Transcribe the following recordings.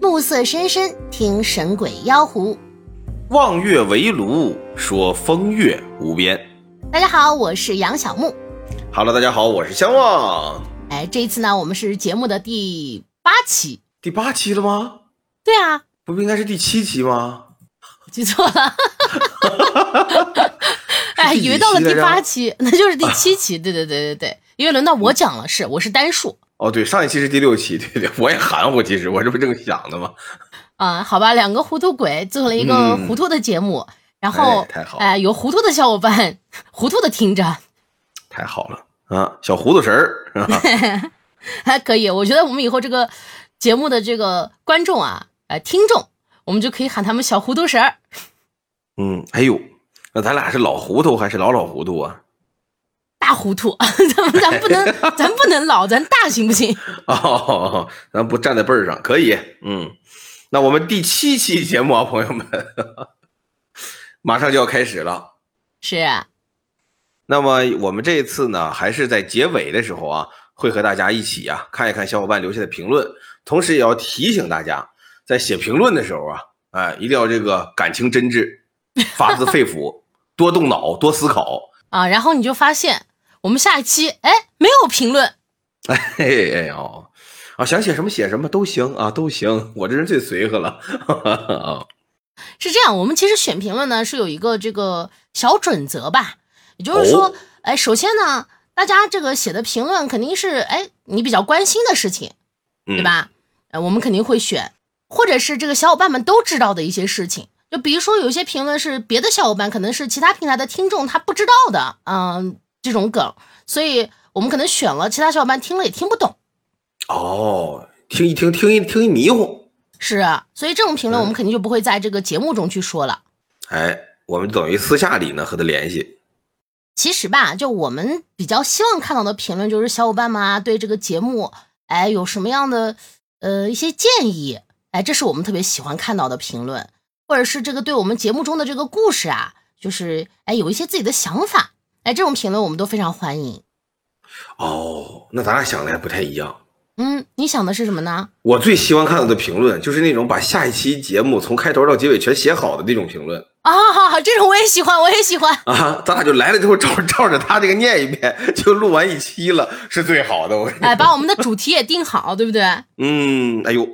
暮色深深，听神鬼妖狐。望月围炉，说风月无边。大家好，我是杨小木。Hello，大家好，我是相望。哎，这一次呢，我们是节目的第八期。第八期了吗？对啊，不应该是第七期吗？我 记错了。哎，是第几以为到了第八期，那就是第七期。对对对对对，因为轮到我讲了，是我是单数哦，对，上一期是第六期，对对，我也含糊，其实我这不正想的吗？啊、好吧，两个糊涂鬼做了一个嗯糊涂的节目，然后哎太好哎、有糊涂的小伙伴糊涂的听着，太好了啊，小糊涂神儿，是吧还可以。我觉得我们以后这个节目的这个观众啊，呃，听众，我们就可以喊他们小糊涂神儿。嗯，哎呦，那咱俩是老糊涂还是老老糊涂啊？大糊涂，咱们咱不能，咱不能老，咱大行不行？哦，咱不站在辈儿上，可以。嗯，那我们第七期节目啊，朋友们，马上就要开始了。是啊，那么我们这一次呢，还是在结尾的时候啊，会和大家一起啊看一看小伙伴留下的评论，同时也要提醒大家，在写评论的时候啊，哎，一定要这个感情真挚，发自肺腑，多动脑，多思考。啊，然后你就发现我们下一期哎没有评论，哎嘿哎哦，啊，想写什么写什么都行啊，都行，我这人最随和了。啊 是这样，我们其实选评论呢是有一个这个小准则吧，也就是说哦，哎，首先呢，大家这个写的评论肯定是哎你比较关心的事情，对？吧？呃，我们肯定会选，或者是这个小伙伴们都知道的一些事情。就比如说有一些评论是别的小伙伴，可能是其他平台的听众他不知道的，嗯、这种梗，所以我们可能选了，其他小伙伴听了也听不懂。哦，听一听，听一听一迷糊。是啊，所以这种评论嗯我们肯定就不会在这个节目中去说了。哎，我们等于私下里呢和他联系。其实吧，就我们比较希望看到的评论，就是小伙伴们啊对这个节目，哎有什么样的呃一些建议，哎，这是我们特别喜欢看到的评论，或者是这个对我们节目中的这个故事啊，就是哎有一些自己的想法，哎这种评论我们都非常欢迎。哦，那咱俩想的还不太一样。嗯，你想的是什么呢？我最希望看到的评论就是那种把下一期节目从开头到结尾全写好的那种评论啊，这种我也喜欢，我也喜欢。啊！咱俩就来了之后照照着他这个念一遍，就录完一期了，是最好的。我哎，把我们的主题也定好，对不对？嗯，哎呦，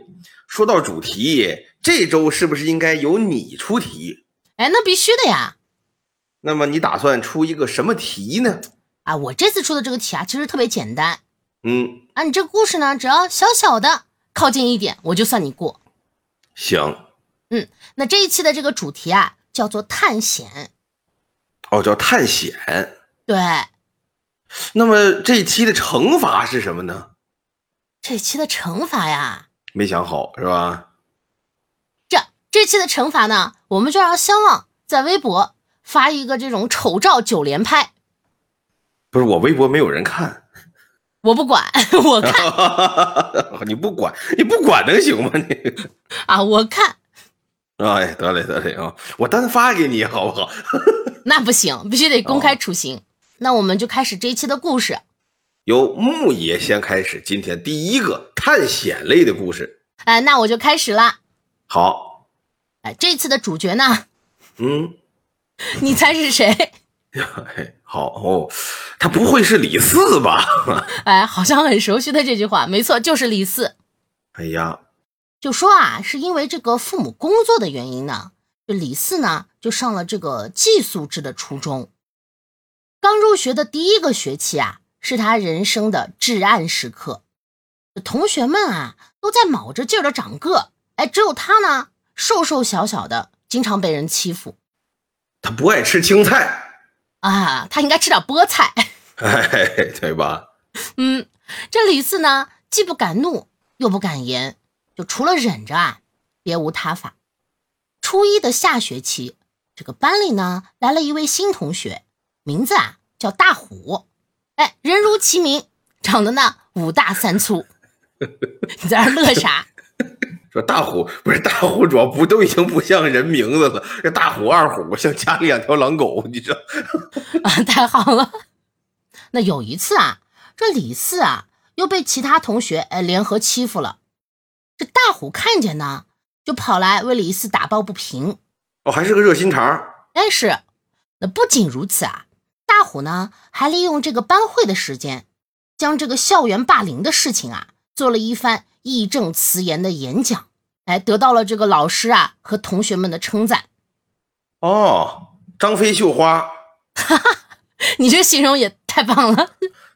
说到主题，这周是不是应该由你出题？哎，那必须的呀。那么你打算出一个什么题呢？啊，我这次出的这个题啊，其实特别简单嗯，啊。你这个故事呢，只要小小的靠近一点，我就算你过。行，嗯那这一期的这个主题啊，叫做探险。哦，叫探险。对，那么这一期的惩罚是什么呢？这期的惩罚呀，没想好是吧？这这期的惩罚呢，我们就让相望在微博发一个这种丑照九连拍。不是我微博没有人看，我不管，我看 你不管，你不管能行吗？你，啊，我看哎，得嘞得嘞啊，我单发给你好不好？那不行，必须得公开处刑。那我们就开始这一期的故事。由木爷先开始今天第一个探险类的故事。哎，那我就开始啦。好，哎，这次的主角呢，嗯，你猜是谁？哎，好哦，他不会是李四吧？哎，好像很熟悉的这句话，没错，就是李四。哎呀，就说啊，是因为这个父母工作的原因呢，这李四呢就上了这个寄宿制的初中。刚入学的第一个学期啊，是他人生的至暗时刻。同学们啊都在卯着劲儿的长个，哎，只有他呢瘦瘦小小的，经常被人欺负他不爱吃青菜，啊。他应该吃点菠菜。哎，对吧？嗯，这李四呢，既不敢怒，又不敢言，就除了忍着啊，别无他法。初一的下学期，这个班里呢来了一位新同学，名字啊叫大虎，哎，人如其名，长得呢五大三粗。你在那乐啥？说大虎不是大虎，主要不都已经不像人名字了，这大虎二虎像家里养条狼狗，你知道？啊，太好了。那有一次啊，这李四啊又被其他同学哎联合欺负了。这大虎看见呢，就跑来为李四打抱不平。哦，还是个热心肠。哎，是。那不仅如此啊，大虎呢还利用这个班会的时间，将这个校园霸凌的事情啊，做了一番义正辞严的演讲，哎，得到了这个老师啊和同学们的称赞。哦，张飞绣花，哈哈，你这形容也太棒了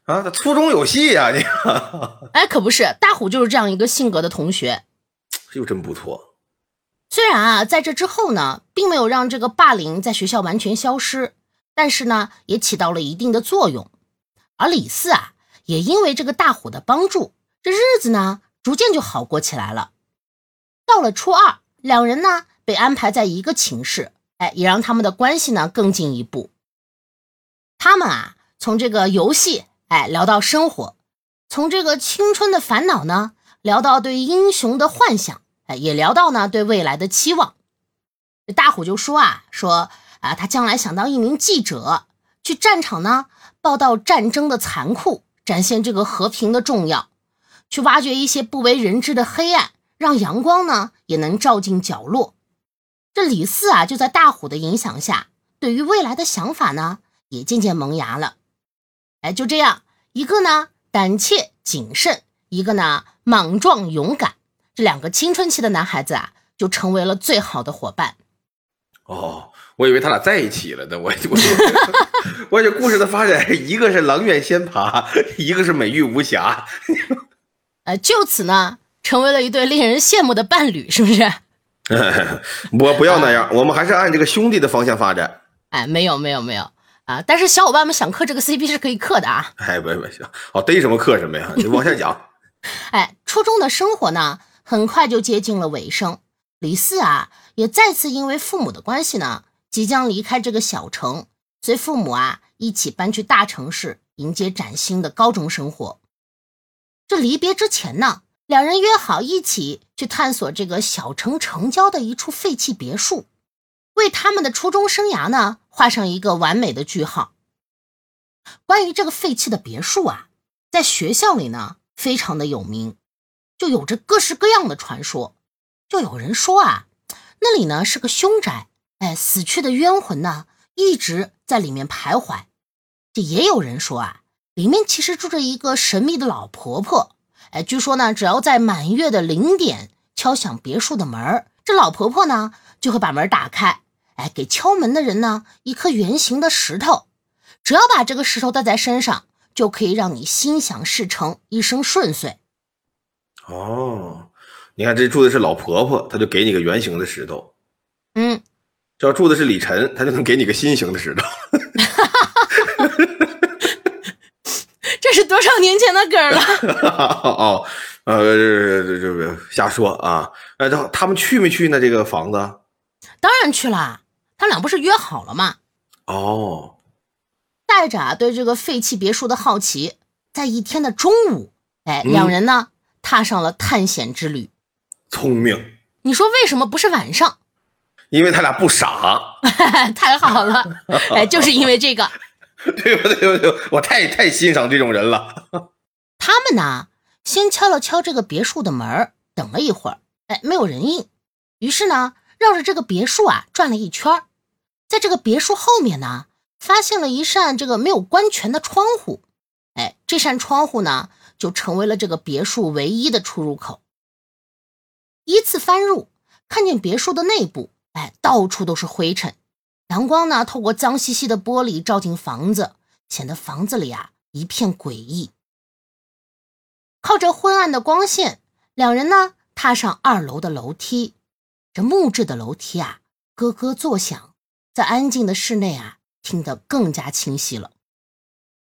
啊！粗中有细呀，你。哎，可不是，大虎就是这样一个性格的同学，又真不错。虽然啊，在这之后呢，并没有让这个霸凌在学校完全消失，但是呢，也起到了一定的作用。而李四啊，也因为这个大虎的帮助，这日子呢，逐渐就好过起来了。到了初二，两人呢，被安排在一个寝室。哎，也让他们的关系呢更进一步。他们啊，从这个游戏哎聊到生活，从这个青春的烦恼呢聊到对英雄的幻想，哎，也聊到呢对未来的期望。大虎就说啊，说啊，他将来想当一名记者，去战场呢报道战争的残酷，展现这个和平的重要，去挖掘一些不为人知的黑暗，让阳光呢也能照进角落。这李四啊，就在大虎的影响下，对于未来的想法呢，也渐渐萌芽了。哎，就这样，一个呢胆怯谨慎，一个呢莽撞勇敢，这两个青春期的男孩子啊，就成为了最好的伙伴。哦，我以为他俩在一起了呢。我 我我这故事的发展，一个是狼远仙爬，一个是美玉无瑕。呃，就此呢，成为了一对令人羡慕的伴侣，是不是？我不要那样，我们还是按这个兄弟的方向发展。哎，没有没有没有啊！但是小伙伴们想磕这个 CP 是可以磕的啊。哎，不不行，哦，逮什么磕什么呀？你往下讲。哎，初中的生活呢，很快就接近了尾声。李四啊，也再次因为父母的关系呢，即将离开这个小城，随父母啊一起搬去大城市，迎接崭新的高中生活。这离别之前呢？两人约好一起去探索这个小城城郊的一处废弃别墅，为他们的初中生涯呢画上一个完美的句号。关于这个废弃的别墅啊，在学校里呢非常的有名，就有着各式各样的传说。就有人说啊，那里呢是个凶宅，哎，死去的冤魂呢一直在里面徘徊。这也有人说啊，里面其实住着一个神秘的老婆婆。哎，据说呢，只要在满月的零点敲响别墅的门这老婆婆呢就会把门打开。哎，给敲门的人呢一颗圆形的石头，只要把这个石头带在身上，就可以让你心想事成，一生顺遂。哦，你看这住的是老婆婆，她就给你个圆形的石头。嗯，这要住的是李晨，他就能给你个心形的石头。这是多少年前的梗了？哦，呃，这这这瞎说啊！呃，他他们去没去呢？这个房子？当然去了，他俩不是约好了吗？哦，带着对这个废弃别墅的好奇，在一天的中午，哎，两人呢踏上了探险之旅。聪明，你说为什么不是晚上？因为他俩不傻。太好了，哎，就是因为这个。对不对？不对，我太太欣赏这种人了。他们呢，先敲了敲这个别墅的门，等了一会儿，哎，没有人应。于是呢，绕着这个别墅啊转了一圈，在这个别墅后面呢，发现了一扇这个没有关全的窗户。哎，这扇窗户呢，就成为了这个别墅唯一的出入口。依次翻入，看见别墅的内部，哎，到处都是灰尘。阳光呢，透过脏兮兮的玻璃照进房子，显得房子里啊一片诡异。靠着昏暗的光线，两人呢踏上二楼的楼梯。这木质的楼梯啊，咯咯作响，在安静的室内啊，听得更加清晰了。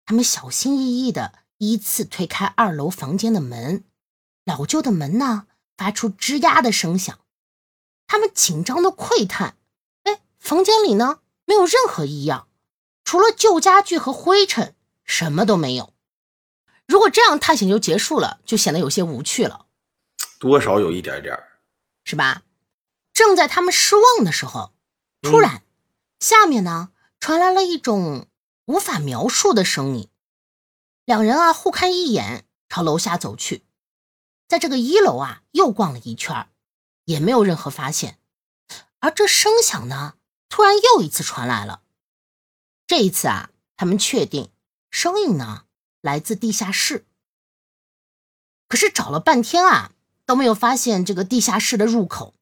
他们小心翼翼的依次推开二楼房间的门，老旧的门呢发出吱呀的声响。他们紧张的窥探。房间里呢，没有任何异样，除了旧家具和灰尘，什么都没有。如果这样探险就结束了，就显得有些无趣了。多少有一点点是吧？正在他们失望的时候，突然，下面呢传来了一种无法描述的声音。两人啊互看一眼，朝楼下走去，在这个一楼啊又逛了一圈，也没有任何发现。而这声响呢，突然又一次传来了。这一次啊，他们确定声音呢来自地下室。可是找了半天啊，都没有发现这个地下室的入口。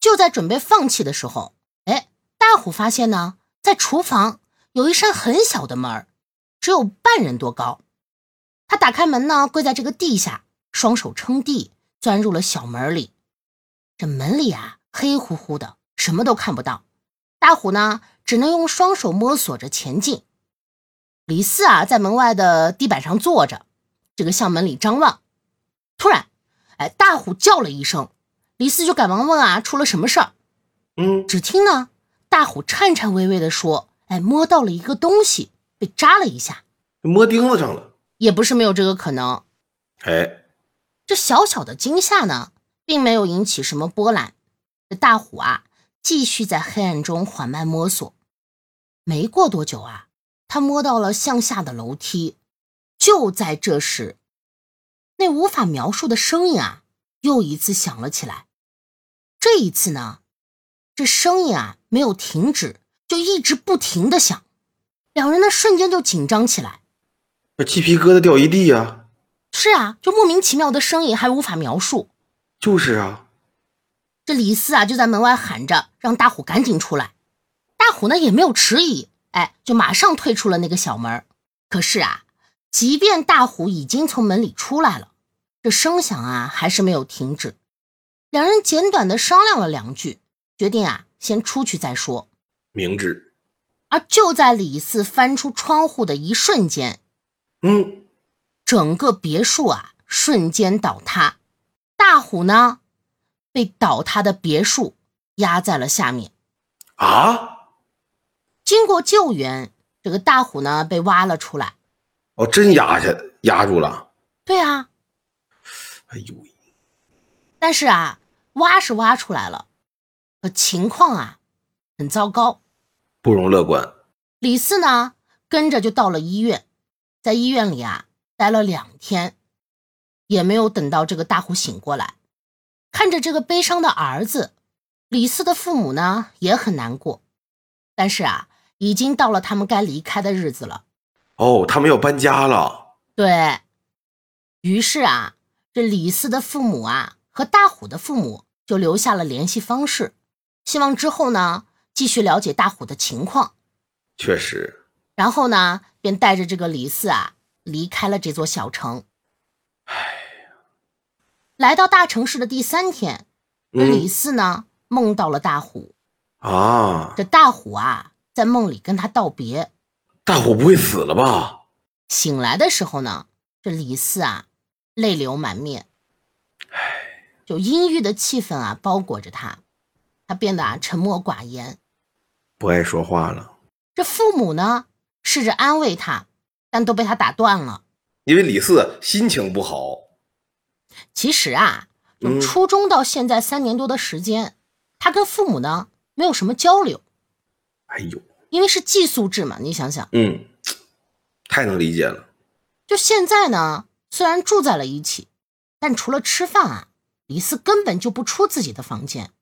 就在准备放弃的时候，哎，大虎发现呢，在厨房有一扇很小的门，只有半人多高。他打开门呢，跪在这个地下，双手撑地，钻入了小门里。这门里啊，黑乎乎的，什么都看不到。大虎呢，只能用双手摸索着前进。李四啊，在门外的地板上坐着，这个向门里张望。突然，哎，大虎叫了一声。李四就赶忙问啊，出了什么事儿？嗯，只听呢，大虎颤颤巍巍地说：“哎，摸到了一个东西，被扎了一下，摸钉子上了。也不是没有这个可能。哎，这小小的惊吓呢，并没有引起什么波澜。这大虎啊，继续在黑暗中缓慢摸索。没过多久啊，他摸到了向下的楼梯。就在这时，那无法描述的声音啊，又一次响了起来。这一次呢，这声音啊没有停止，就一直不停的响，两人呢瞬间就紧张起来。那鸡皮疙瘩掉一地呀！是啊，就莫名其妙的声音还无法描述。就是啊，这李四啊就在门外喊着，让大虎赶紧出来。大虎呢也没有迟疑，哎，就马上退出了那个小门。可是啊，即便大虎已经从门里出来了，这声响啊还是没有停止。两人简短的商量了两句，决定啊先出去再说。明智。而就在李四翻出窗户的一瞬间，嗯，整个别墅啊瞬间倒塌。大虎呢被倒塌的别墅压在了下面。啊，经过救援，这个大虎呢被挖了出来。哦，真压下压住了。对啊，哎呦喂，但是啊，挖是挖出来了，可情况啊很糟糕。不容乐观。李四呢跟着就到了医院，在医院里啊待了两天，也没有等到这个大虎醒过来。看着这个悲伤的儿子，李四的父母呢也很难过。但是啊，已经到了他们该离开的日子了。哦，他们要搬家了。对于是啊，这李四的父母啊和大虎的父母就留下了联系方式，希望之后呢继续了解大虎的情况。确实，然后呢，便带着这个李四啊离开了这座小城。来到大城市的第三天，这李嗯四呢梦到了大虎。啊，这大虎啊在梦里跟他道别。大虎不会死了吧？醒来的时候呢，这李四啊泪流满面，唉就阴郁的气氛啊包裹着他，他变得啊沉默寡言。不爱说话了，这父母呢试着安慰他，但都被他打断了。因为李四心情不好。其实啊，就嗯初中到现在三年多的时间，他跟父母呢没有什么交流，哎呦，因为是寄宿制嘛。你想想，嗯，太能理解了。就现在呢，虽然住在了一起，但除了吃饭啊，李四根本就不出自己的房间。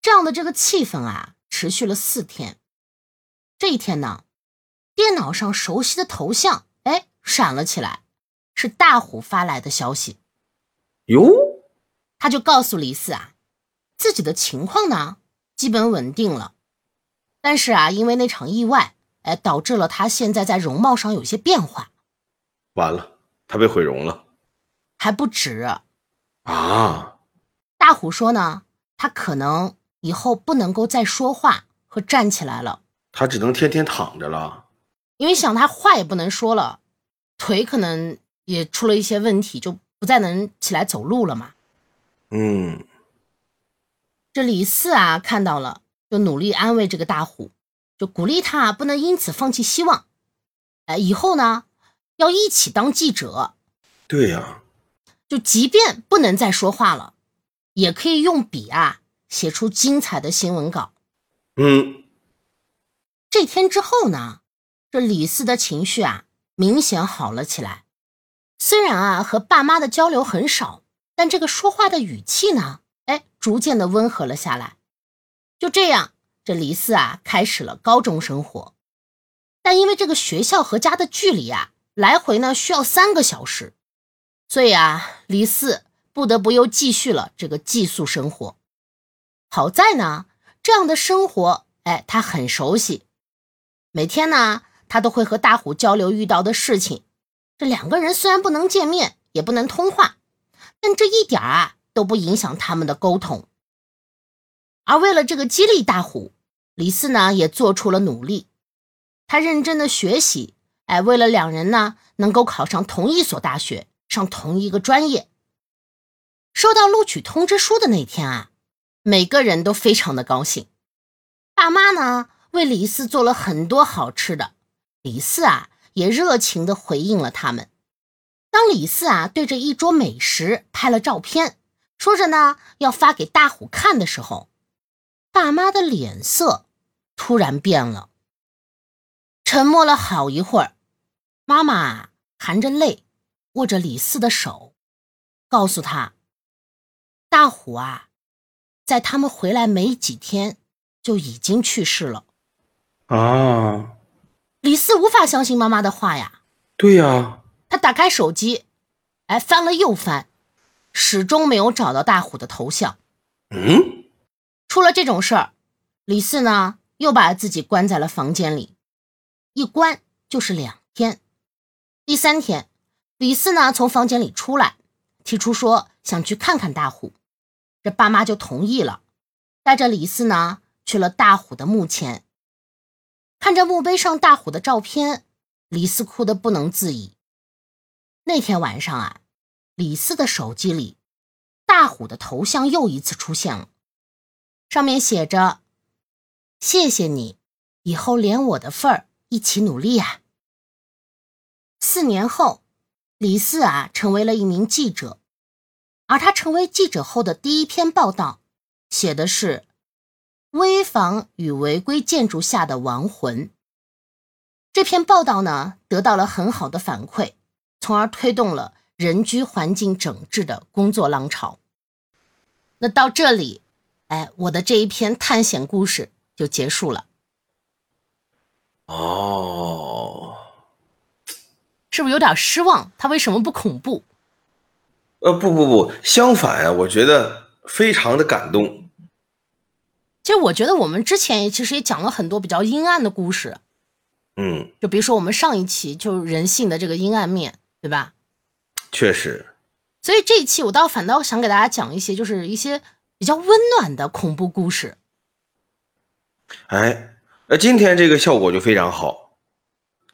这样的这个气氛啊，持续了四天。这一天呢，电脑上熟悉的头像哎闪了起来，是大虎发来的消息。哟，他就告诉李四啊，自己的情况呢基本稳定了，但是啊，因为那场意外，哎，导致了他现在在容貌上有些变化，完了，他被毁容了还不止。啊！大虎说呢，他可能以后不能够再说话和站起来了，他只能天天躺着了。因为想他话也不能说了，腿可能也出了一些问题，就不再能起来走路了嘛。嗯，这李四啊看到了，就努力安慰这个大虎，就鼓励他不能因此放弃希望。哎，以后呢要一起当记者，对呀、就即便不能再说话了，也可以用笔啊写出精彩的新闻稿。嗯，这天之后呢，这李四的情绪啊明显好了起来。虽然啊和爸妈的交流很少，但这个说话的语气呢，哎，逐渐的温和了下来。就这样，这李四啊，开始了高中生活。但因为这个学校和家的距离啊，来回呢需要三个小时，所以啊，李四不得不又继续了这个寄宿生活。好在呢，这样的生活，哎，他很熟悉。每天呢，他都会和大虎交流遇到的事情。这两个人虽然不能见面，也不能通话，但这一点啊都不影响他们的沟通。而为了这个激励大虎，李四呢也做出了努力。他认真的学习，哎，为了两人呢能够考上同一所大学，上同一个专业。收到录取通知书的那天啊，每个人都非常的高兴。爸妈呢为李四做了很多好吃的，李四啊。也热情的回应了他们。当李四啊对着一桌美食拍了照片，说着呢要发给大虎看的时候，爸妈的脸色突然变了。沉默了好一会儿，妈妈含着泪握着李四的手，告诉他：“大虎啊，在他们回来没几天就已经去世了。”啊。李四无法相信妈妈的话呀。对呀，他打开手机，哎，翻了又翻，始终没有找到大虎的头像。嗯，出了这种事儿，李四呢又把自己关在了房间里，一关就是两天。第三天，李四呢从房间里出来，提出说想去看看大虎，这爸妈就同意了，带着李四呢去了大虎的墓前。看着墓碑上大虎的照片，李四哭得不能自已。那天晚上啊，李四的手机里，大虎的头像又一次出现了，上面写着：“谢谢你，以后连我的份儿一起努力啊。”四年后，李四啊成为了一名记者，而他成为记者后的第一篇报道，写的是。危房与违规建筑下的亡魂。这篇报道呢，得到了很好的反馈，从而推动了人居环境整治的工作浪潮。那到这里，哎，我的这一篇探险故事就结束了。哦，是不是有点失望？它为什么不恐怖？呃，不不不，相反啊，我觉得非常的感动。其实我觉得我们之前也其实也讲了很多比较阴暗的故事，嗯，就比如说我们上一期就是人性的这个阴暗面，对吧？确实。所以这一期我倒反倒想给大家讲一些就是一些比较温暖的恐怖故事。哎，那今天这个效果就非常好，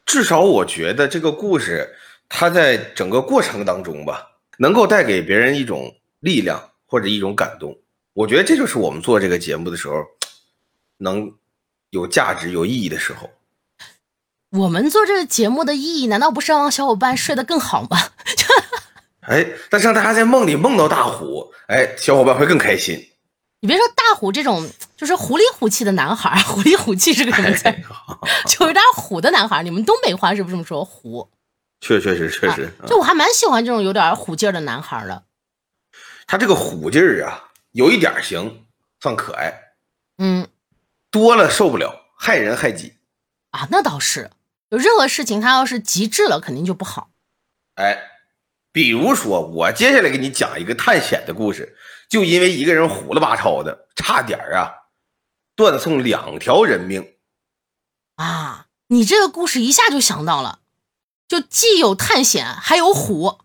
至少我觉得这个故事它在整个过程当中吧，能够带给别人一种力量或者一种感动。我觉得这就是我们做这个节目的时候，能有价值、有意义的时候。我们做这个节目的意义，难道不是让小伙伴睡得更好吗？哎，但是让大家在梦里梦到大虎，哎，小伙伴会更开心。你别说大虎这种就是虎里虎气的男孩，虎里虎气是个什么词？就有点虎的男孩。你们东北话是不是这么说？虎，确确实确实。就我还蛮喜欢这种有点虎劲儿的男孩的。他这个虎劲儿啊。有一点行，算可爱，嗯，多了受不了，害人害己啊。那倒是，有任何事情他要是极致了，肯定就不好。哎，比如说我接下来给你讲一个探险的故事，就因为一个人虎了吧超的，差点啊断送两条人命啊！你这个故事一下就想到了，就既有探险，还有虎。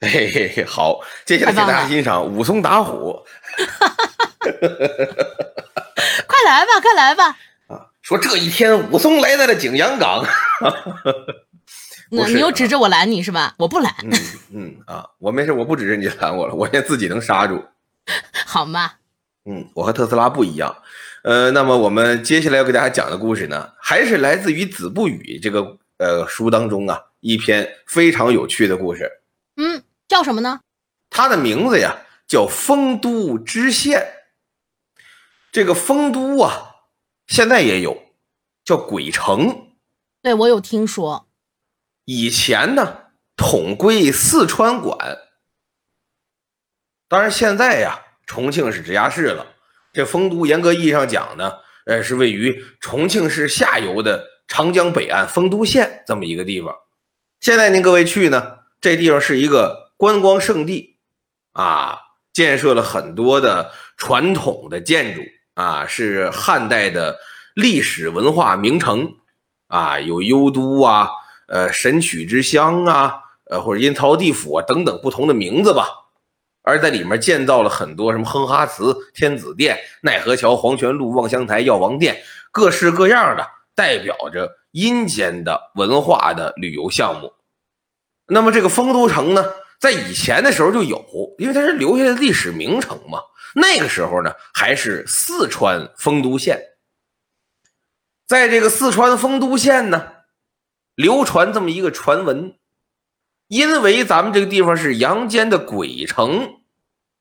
嘿嘿嘿，好，接下来请大家欣赏武松打虎。快来吧，快来吧！啊，说这一天，武松来到了景阳冈。那你又指着我拦你是吧？我不拦。嗯嗯啊，我没事，我不指着你拦我了，我现在自己能刹住。好吗？嗯，我和特斯拉不一样。呃，那么我们接下来要给大家讲的故事呢，还是来自于《子不语》这个呃书当中啊一篇非常有趣的故事。嗯，叫什么呢？它的名字呀。叫丰都知县，这个丰都啊，现在也有，叫鬼城。对我有听说，以前呢统归四川管，当然现在呀，重庆是直辖市了。这丰都严格意义上讲呢，呃，是位于重庆市下游的长江北岸丰都县这么一个地方。现在您各位去呢，这地方是一个观光胜地，啊，建设了很多的传统的建筑，啊，是汉代的历史文化名城，啊，有幽都啊，呃，神曲之乡啊，呃，或者阴曹地府啊等等不同的名字吧。而在里面建造了很多什么哼哈祠、天子殿、奈何桥、黄泉路、望乡台、药王殿，各式各样的代表着阴间的文化的旅游项目。那么这个丰都城呢，在以前的时候就有，因为它是留下的历史名城嘛。那个时候呢，还是四川丰都县。在这个四川丰都县呢，流传这么一个传闻。因为咱们这个地方是阳间的鬼城，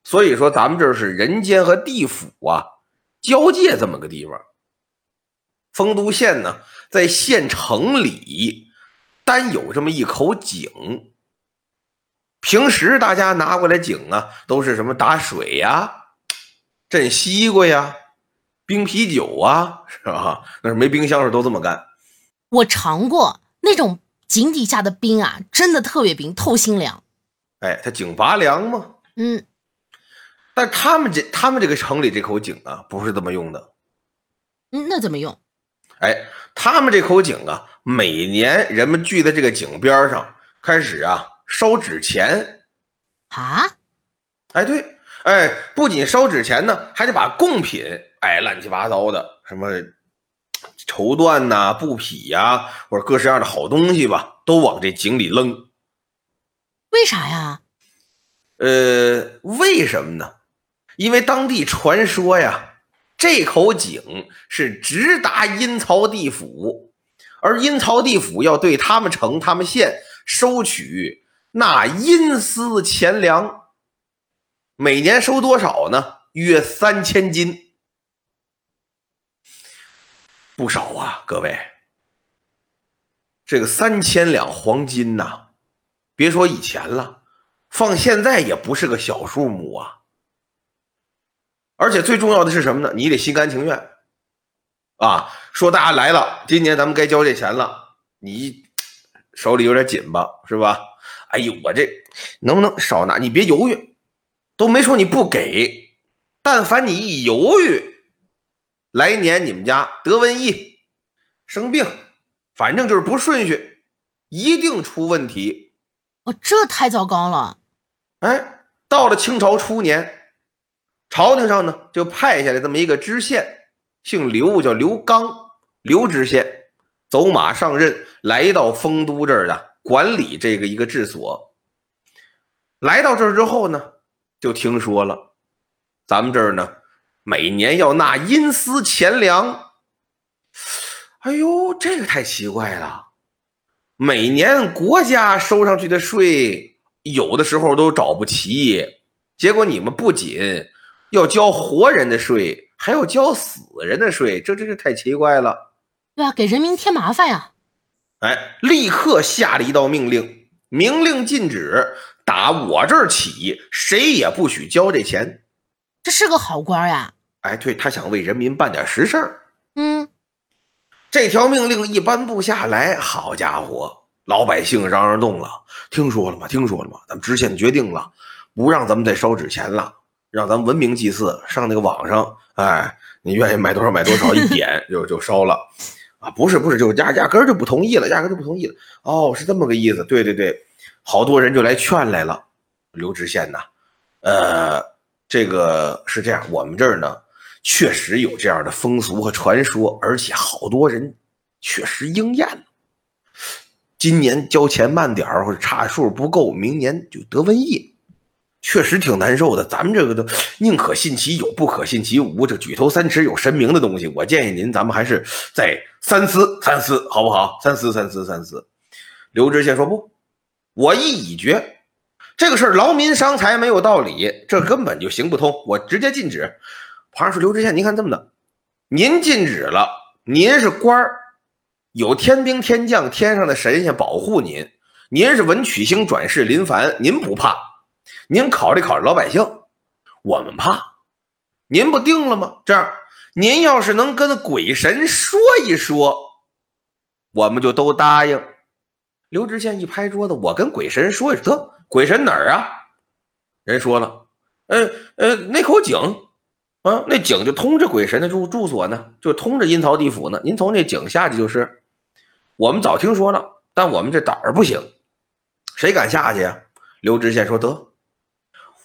所以说咱们这是人间和地府啊交界这么个地方。丰都县呢，在县城里单有这么一口井。平时大家拿过来井啊，都是什么打水呀、镇西瓜呀、冰啤酒啊，是吧？那是没冰箱时都这么干。我尝过那种。井底下的冰啊，真的特别冰，透心凉。哎，它井拔凉吗？嗯。但他们这他们这个城里这口井啊，不是这么用的。嗯，那怎么用？哎，他们这口井啊，每年人们聚在这个井边上，开始啊烧纸钱。啊？哎，对，哎，不仅烧纸钱呢，还得把贡品，哎，乱七八糟的什么。绸缎呐、布匹呀，或者各式各样的好东西吧，都往这井里扔。为啥呀？呃，为什么呢？因为当地传说呀，这口井是直达阴曹地府，而阴曹地府要对他们城、他们县收取那阴司钱粮，每年收多少呢？约三千斤。不少啊，各位，这个三千两黄金呐，别说以前了，放现在也不是个小数目啊。而且最重要的是什么呢？你得心甘情愿啊！说大家来了，今年咱们该交这钱了，你手里有点紧吧，是吧？哎呦，我这能不能少拿？你别犹豫，都没说你不给，但凡你一犹豫。来年你们家得瘟疫、生病，反正就是不顺序，一定出问题。哦，这太糟糕了。哎，到了清朝初年，朝廷上呢就派下来这么一个知县，姓刘，叫刘刚，刘知县，走马上任，来到丰都这儿的管理这个一个治所。来到这儿之后呢，就听说了，咱们这儿呢。每年要纳阴司钱粮，哎呦，这个太奇怪了。每年国家收上去的税，有的时候都找不齐。结果你们不仅要交活人的税，还要交死人的税，这真是太奇怪了。对啊，给人民添麻烦呀。哎，立刻下了一道命令，明令禁止，打我这儿起，谁也不许交这钱。这是个好官呀。哎，对他想为人民办点实事儿。嗯，这条命令一颁布下来，好家伙，老百姓嚷嚷动了。听说了吗？听说了吗？咱们知县决定了，不让咱们再烧纸钱了，让咱们文明祭祀。上那个网上，哎，你愿意买多少买多少，一点就就烧了。啊，不是不是，就压压根就不同意了，压根就不同意了。哦，是这么个意思。对对对，好多人就来劝来了。刘知县呐，呃，这个是这样，我们这儿呢。确实有这样的风俗和传说，而且好多人确实应验了。今年交钱慢点儿或者差数不够，明年就得瘟疫，确实挺难受的。咱们这个都宁可信其有，不可信其无。这举头三尺有神明的东西，我建议您，咱们还是再三思三思，好不好？三思三思三思。刘知县说不，我意已决，这个事儿劳民伤财没有道理，这根本就行不通，我直接禁止。旁人说：“刘知县，您看这么的，您禁止了，您是官儿，有天兵天将、天上的神仙保护您，您是文曲星转世林凡，您不怕。您考虑考虑老百姓，我们怕。您不定了吗？这样，您要是能跟鬼神说一说，我们就都答应。刘知县一拍桌子：“我跟鬼神说一说，得鬼神哪儿啊？”人说了：“呃呃，那口井啊，那井就通着鬼神的住住所呢，就通着阴曹地府呢。您从那井下去就是。我们早听说了，但我们这胆儿不行，谁敢下去呀？”刘知县说：“得，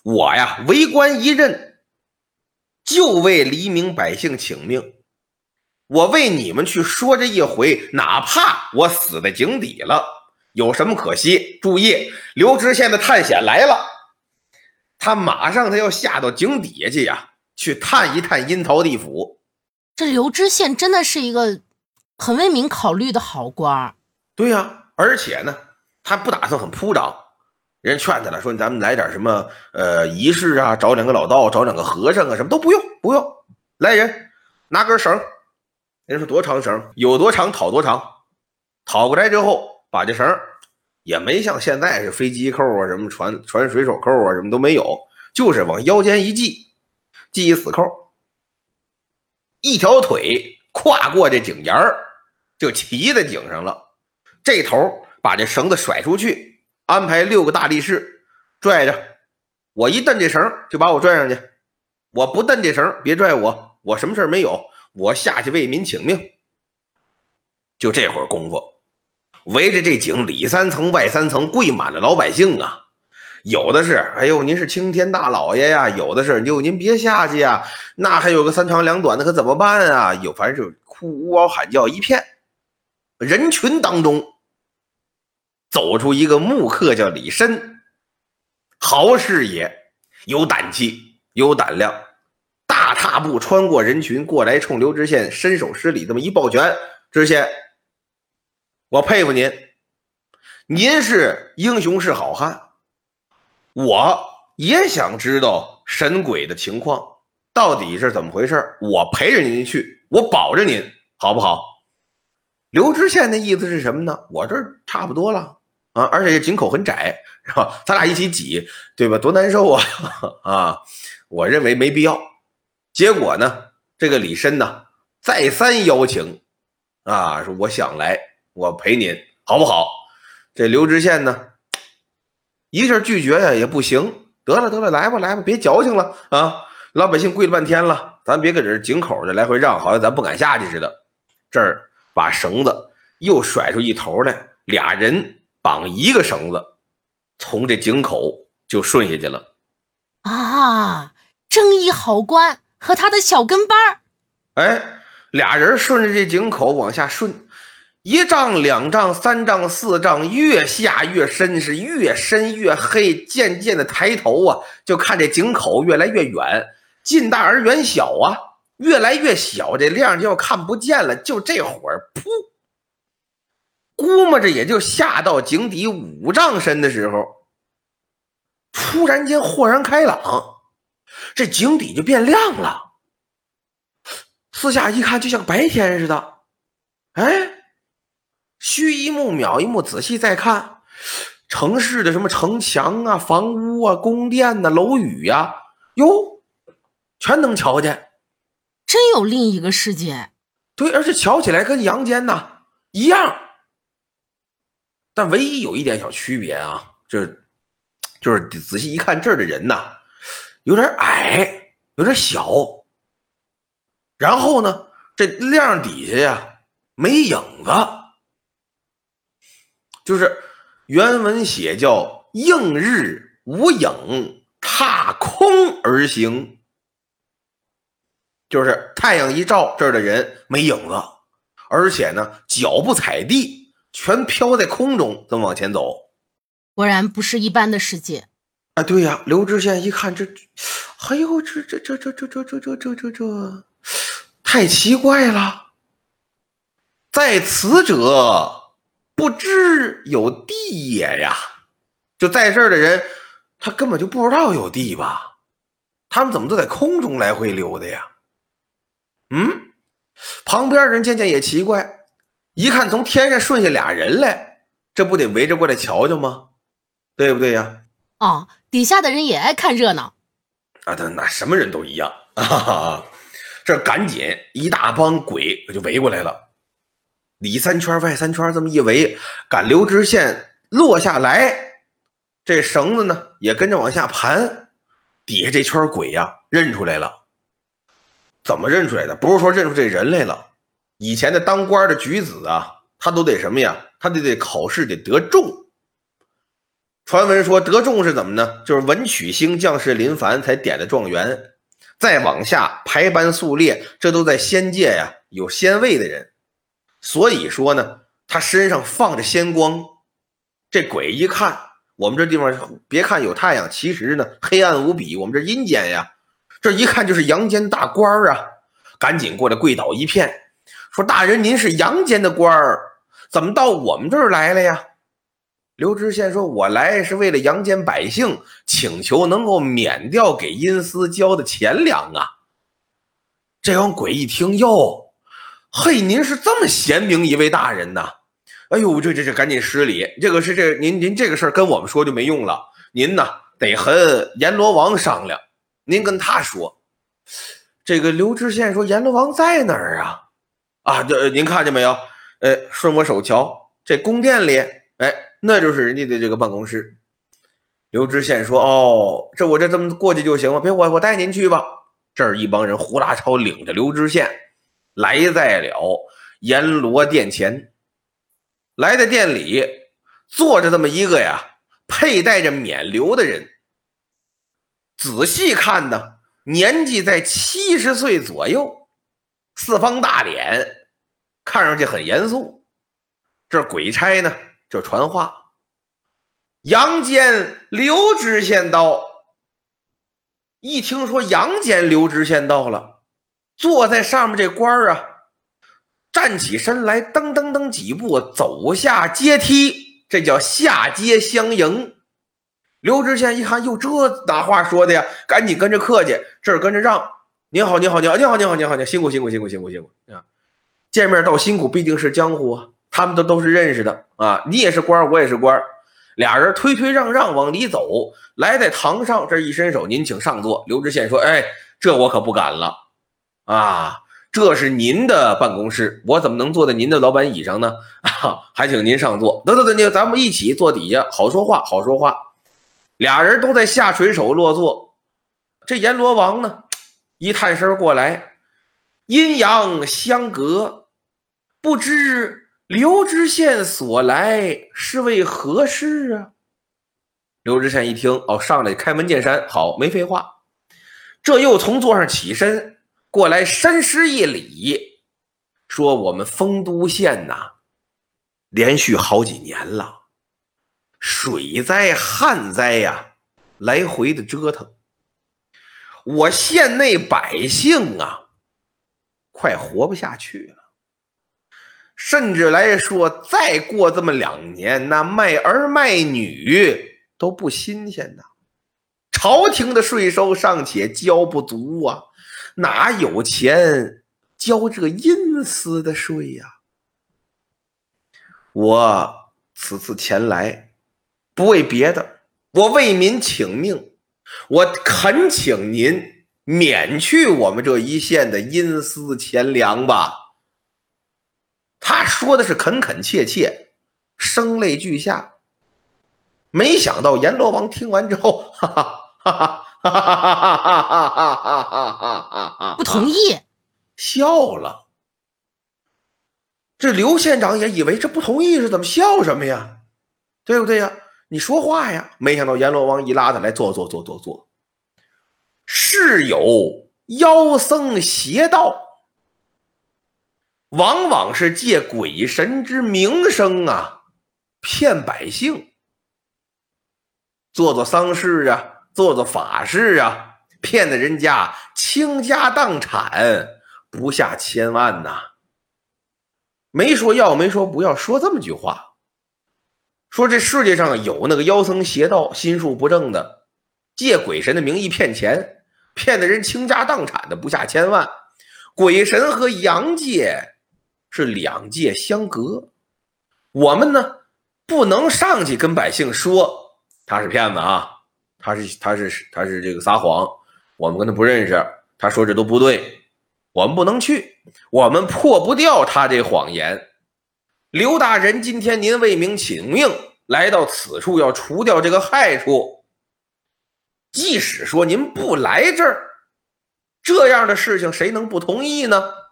我呀，为官一任，就为黎民百姓请命。我为你们去说这一回，哪怕我死在井底了，有什么可惜？注意，刘知县的探险来了，他马上他要下到井底下去呀，去探一探阴曹地府。这刘知县真的是一个很为民考虑的好官对呀，而且呢，他不打算很铺张。”人劝他了，说咱们来点什么呃仪式啊，找两个老道，找两个和尚啊，什么都不用，不用。来人，拿根绳。人说多长绳？有多长讨多长。讨过来之后，把这绳也没像现在是飞机扣啊，什么船船水手扣啊，什么都没有，就是往腰间一系，系一死扣，一条腿跨过这井沿，就骑在井上了。这头把这绳子甩出去。安排六个大力士拽着我，一蹬这绳就把我拽上去。我不蹬这绳，别拽我，我什么事没有。我下去为民请命。就这会儿功夫，围着这井里三层外三层跪满了老百姓啊！有的是，哎呦，您是青天大老爷呀；有的是，哟，您别下去呀。那还有个三长两短的，可怎么办啊？有，反正是哭呜嗷喊叫一片。人群当中。走出一个木客，叫李绅，豪士也，有胆气，有胆量，大踏步穿过人群过来，冲刘知县伸手施礼，这么一抱拳：“知县，我佩服您，您是英雄是好汉，我也想知道神鬼的情况到底是怎么回事我陪着您去，我保着您，好不好？”刘知县的意思是什么呢？我这差不多了。啊，而且这井口很窄，是吧？咱俩一起挤，对吧？多难受啊！啊，我认为没必要。结果呢，这个李绅呢，再三邀请，啊，说我想来，我陪您，好不好？这刘知县呢，一下拒绝呀，也不行。得了，得了，来吧，来吧，别矫情了啊！老百姓跪了半天了，咱别搁这井口这来回让，好像咱不敢下去似的。这儿把绳子又甩出一头来，俩人。绑一个绳子，从这井口就顺下去了。啊，正义好官和他的小跟班儿，哎，俩人顺着这井口往下顺，一丈、两丈、三丈、四丈，越下越深，是越深越黑。渐渐的抬头啊，就看这井口越来越远，近大而远小啊，越来越小，这亮就要看不见了。就这会儿，噗！估摸着也就下到井底五丈深的时候，突然间豁然开朗，这井底就变亮了。四下一看，就像白天似的。哎，虚一目，秒一目，仔细再看，城市的什么城墙啊、房屋啊、宫殿呐、楼宇呀，哟，全能瞧见。真有另一个世界。对，而且瞧起来跟阳间呐一样。但唯一有一点小区别啊，就是就是仔细一看这儿的人呐，有点矮，有点小。然后呢，这亮底下呀没影子，就是原文写叫“映日无影，踏空而行”，就是太阳一照，这儿的人没影子，而且呢脚不踩地。全飘在空中，这么往前走，果然不是一般的世界啊！对呀，刘知县一看这，哎呦，这这这这这这这这这这这，太奇怪了！在此者不知有地也呀，就在这儿的人，他根本就不知道有地吧？他们怎么都在空中来回溜达呀？嗯，旁边人渐渐也奇怪。一看从天上顺下俩人来，这不得围着过来瞧瞧吗？对不对呀？哦，底下的人也爱看热闹。啊，他那什么人都一样 啊。这赶紧一大帮鬼就围过来了，里三圈外三圈，这么一围，赶刘知县落下来，这绳子呢也跟着往下盘，底下这圈鬼呀认出来了，怎么认出来的？不是说认出这人来了，以前的当官的举子啊，他都得什么呀？他得得考试得得中。传闻说得中是怎么呢？就是文曲星将士林凡才点的状元。再往下排班肃列，这都在仙界呀，有仙位的人。所以说呢，他身上放着仙光。这鬼一看，我们这地方别看有太阳，其实呢黑暗无比。我们这阴间呀，这一看就是阳间大官啊，赶紧过来跪倒一片，说：“大人，您是阳间的官儿，怎么到我们这儿来了呀？”刘知县说：“我来是为了阳间百姓，请求能够免掉给阴司交的钱粮啊。”这帮鬼一听，哟，嘿，您是这么贤明一位大人呐！哎呦，这这这，赶紧施礼。这个是这您您这个事儿跟我们说就没用了，您呢得和阎罗王商量。您跟他说，这个刘知县说阎罗王在哪儿啊？啊，这您看见没有？哎，顺我手瞧，这宫殿里，哎。那就是人家的这个办公室。刘知县说：“哦，这我这这么过去就行了？别我我带您去吧。”这儿一帮人胡大超领着刘知县来在了阎罗殿前。来的店里坐着这么一个呀，佩戴着冕旒的人。仔细看呢，年纪在七十岁左右，四方大脸，看上去很严肃。这鬼差呢？就传话，阳间刘知县到。一听说阳间刘知县到了，坐在上面这官儿啊，站起身来，噔噔噔几步走下阶梯，这叫下阶相迎。刘知县一看，哟，这哪话说的呀？赶紧跟着客气，这儿跟着让。您好，您好，您好，您好，您好，您好，辛苦，辛苦，辛苦，辛苦，辛苦啊！见面倒辛苦，必定是江湖啊。他们都都是认识的啊，你也是官我也是官俩人推推让让往里走，来在堂上，这一伸手，您请上座。刘知县说：“哎，这我可不敢了啊，这是您的办公室，我怎么能坐在您的老板椅上呢？啊，还请您上座。得得得，咱们一起坐底下，好说话，好说话。俩人都在下垂手落座。这阎罗王呢，一探身过来，阴阳相隔，不知。刘知县所来是为何事啊？刘知县一听，哦，上来开门见山，好，没废话。这又从座上起身过来，深施一礼，说：“我们丰都县呐，连续好几年了，水灾、旱灾呀，来回的折腾，我县内百姓啊，快活不下去了。”甚至来说，再过这么两年，那卖儿卖女都不新鲜呐。朝廷的税收尚且交不足啊，哪有钱交这阴司的税呀？我此次前来，不为别的，我为民请命，我恳请您免去我们这一县的阴司钱粮吧。他说的是恳恳切切，声泪俱下。没想到阎罗王听完之后，哈哈哈哈哈哈哈哈哈哈哈哈不同意，笑了。这刘县长也以为这不同意是怎么笑什么呀？对不对呀？你说话呀！没想到阎罗王一拉他来坐坐坐坐坐，是有妖僧邪道。往往是借鬼神之名声啊，骗百姓，做做丧事啊，做做法事啊，骗得人家倾家荡产，不下千万呐。没说要，没说不要，说这么句话，说这世界上有那个妖僧邪道、心术不正的，借鬼神的名义骗钱，骗得人倾家荡产的不下千万。鬼神和阳界。是两界相隔，我们呢不能上去跟百姓说他是骗子啊，他是他是他是这个撒谎，我们跟他不认识。他说这都不对，我们不能去，我们破不掉他这谎言。刘大人，今天您为民请命来到此处，要除掉这个害处。即使说您不来这儿，这样的事情谁能不同意呢？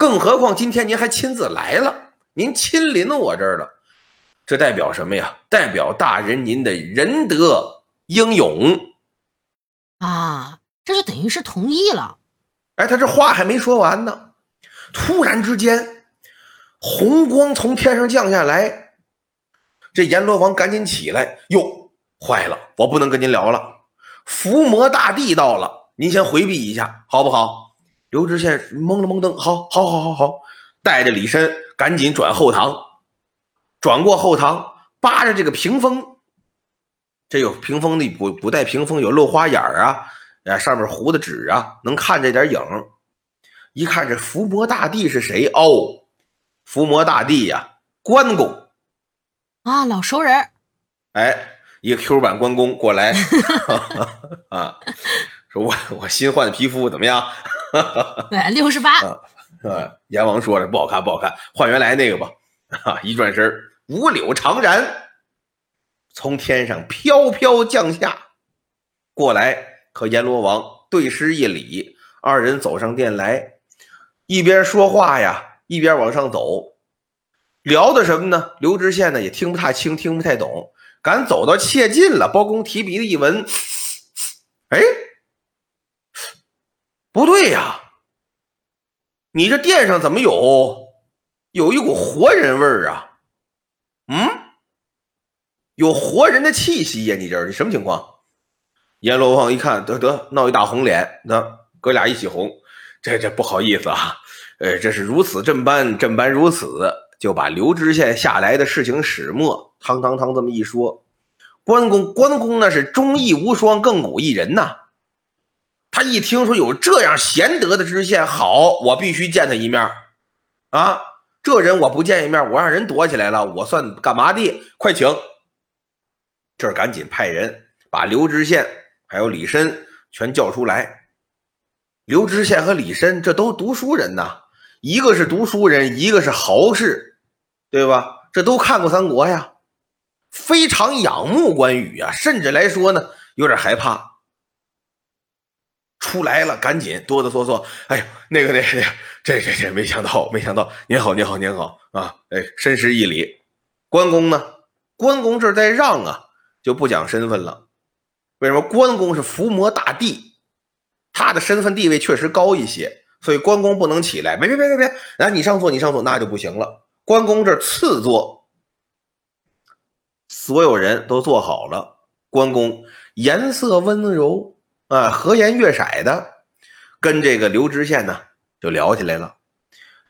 更何况今天您还亲自来了，您亲临我这儿了，这代表什么呀？代表大人您的仁德英勇啊！这就等于是同意了。哎，他这话还没说完呢，突然之间，红光从天上降下来，这阎罗王赶紧起来，哟，坏了，我不能跟您聊了。伏魔大帝到了，您先回避一下，好不好？刘知县懵了懵登，好，好，好，好，好，带着李绅赶紧转后堂，转过后堂，扒着这个屏风，这有屏风的不不带屏风有漏花眼儿啊。哎，上面糊的纸啊，能看这点影一看这伏魔大帝是谁？哦，伏魔大帝呀，关公啊，老熟人。哎，一个 Q 版关公过来 啊，说我 我新换的皮肤怎么样？对，六十八。啊，阎王说了不好看，不好看，换原来那个吧。啊，一转身，五柳长髯从天上飘飘降下，过来。和阎罗王对视一礼，二人走上殿来，一边说话呀，一边往上走，聊的什么呢？刘知县呢也听不太清，听不太懂。赶走到切近了，包公提鼻子一闻，哎，不对呀，你这殿上怎么有有一股活人味儿啊？嗯，有活人的气息呀？你这是什么情况？阎罗王一看，得得闹一大红脸，那哥俩一起红，这这不好意思啊，呃，这是如此这般，这般如此，就把刘知县下来的事情始末，堂堂堂这么一说。关公，关公那是忠义无双，亘古一人呐。他一听说有这样贤德的知县，好，我必须见他一面啊！这人我不见一面，我让人躲起来了，我算干嘛的？快请！这儿赶紧派人把刘知县。还有李绅全叫出来，刘知县和李绅这都读书人呐，一个是读书人，一个是豪士，对吧？这都看过三国呀，非常仰慕关羽啊，甚至来说呢，有点害怕。出来了，赶紧哆哆嗦嗦，哎呦，那个那个，这这这，没想到，没想到，您好，您好，您好啊！哎，深施一礼。关公呢？关公这在让啊，就不讲身份了。为什么关公是伏魔大帝？他的身份地位确实高一些，所以关公不能起来。别别别别别，来你上座，你上座，那就不行了。关公这次坐，所有人都坐好了。关公颜色温柔啊，和颜悦色的，跟这个刘知县呢就聊起来了。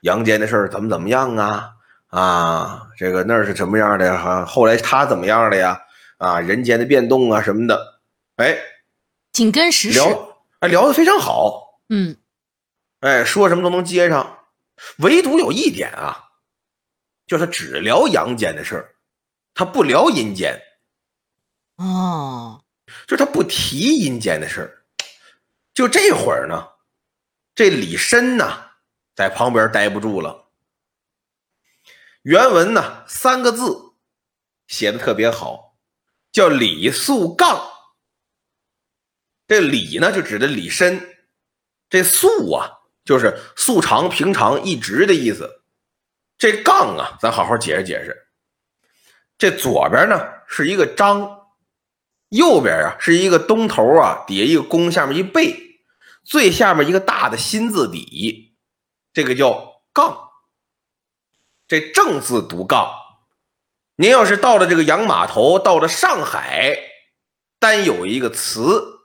杨坚的事儿怎么怎么样啊？啊，这个那儿是什么样的呀？哈，后来他怎么样了呀？啊，人间的变动啊什么的。哎，紧跟时事聊，哎，聊得非常好。嗯，哎，说什么都能接上，唯独有一点啊，就他只聊阳间的事儿，他不聊阴间。哦，就他不提阴间的事儿。就这会儿呢，这李绅呢在旁边待不住了。原文呢三个字写的特别好，叫李素杠。这李呢，就指的李绅；这素啊，就是素常、平常、一直的意思。这杠啊，咱好好解释解释。这左边呢是一个张，右边啊是一个东头啊，底下一个弓，下面一背，最下面一个大的心字底，这个叫杠。这正字读杠。您要是到了这个洋码头，到了上海，单有一个词。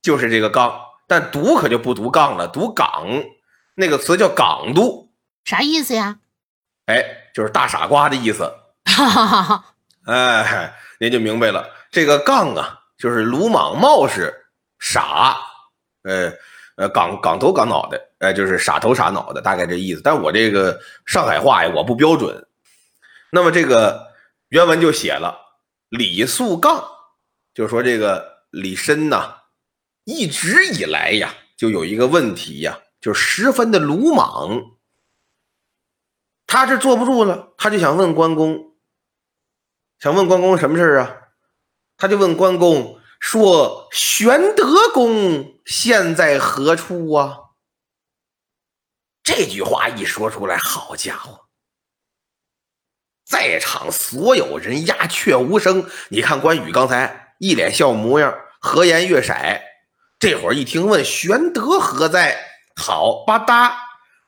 就是这个杠，但读可就不读杠了，读港。那个词叫港都，啥意思呀？哎，就是大傻瓜的意思。哈哈哈哈哎，您就明白了。这个杠啊，就是鲁莽冒失、傻，呃呃，港港头港脑袋，哎，就是傻头傻脑的，大概这意思。但我这个上海话呀，我不标准。那么这个原文就写了李素杠，就说这个李申呐。一直以来呀，就有一个问题呀，就十分的鲁莽。他这坐不住了，他就想问关公，想问关公什么事啊？他就问关公说：“玄德公现在何处啊？”这句话一说出来，好家伙，在场所有人鸦雀无声。你看关羽刚才一脸笑模样，和颜悦色，这会儿一听问玄德何在，好吧嗒，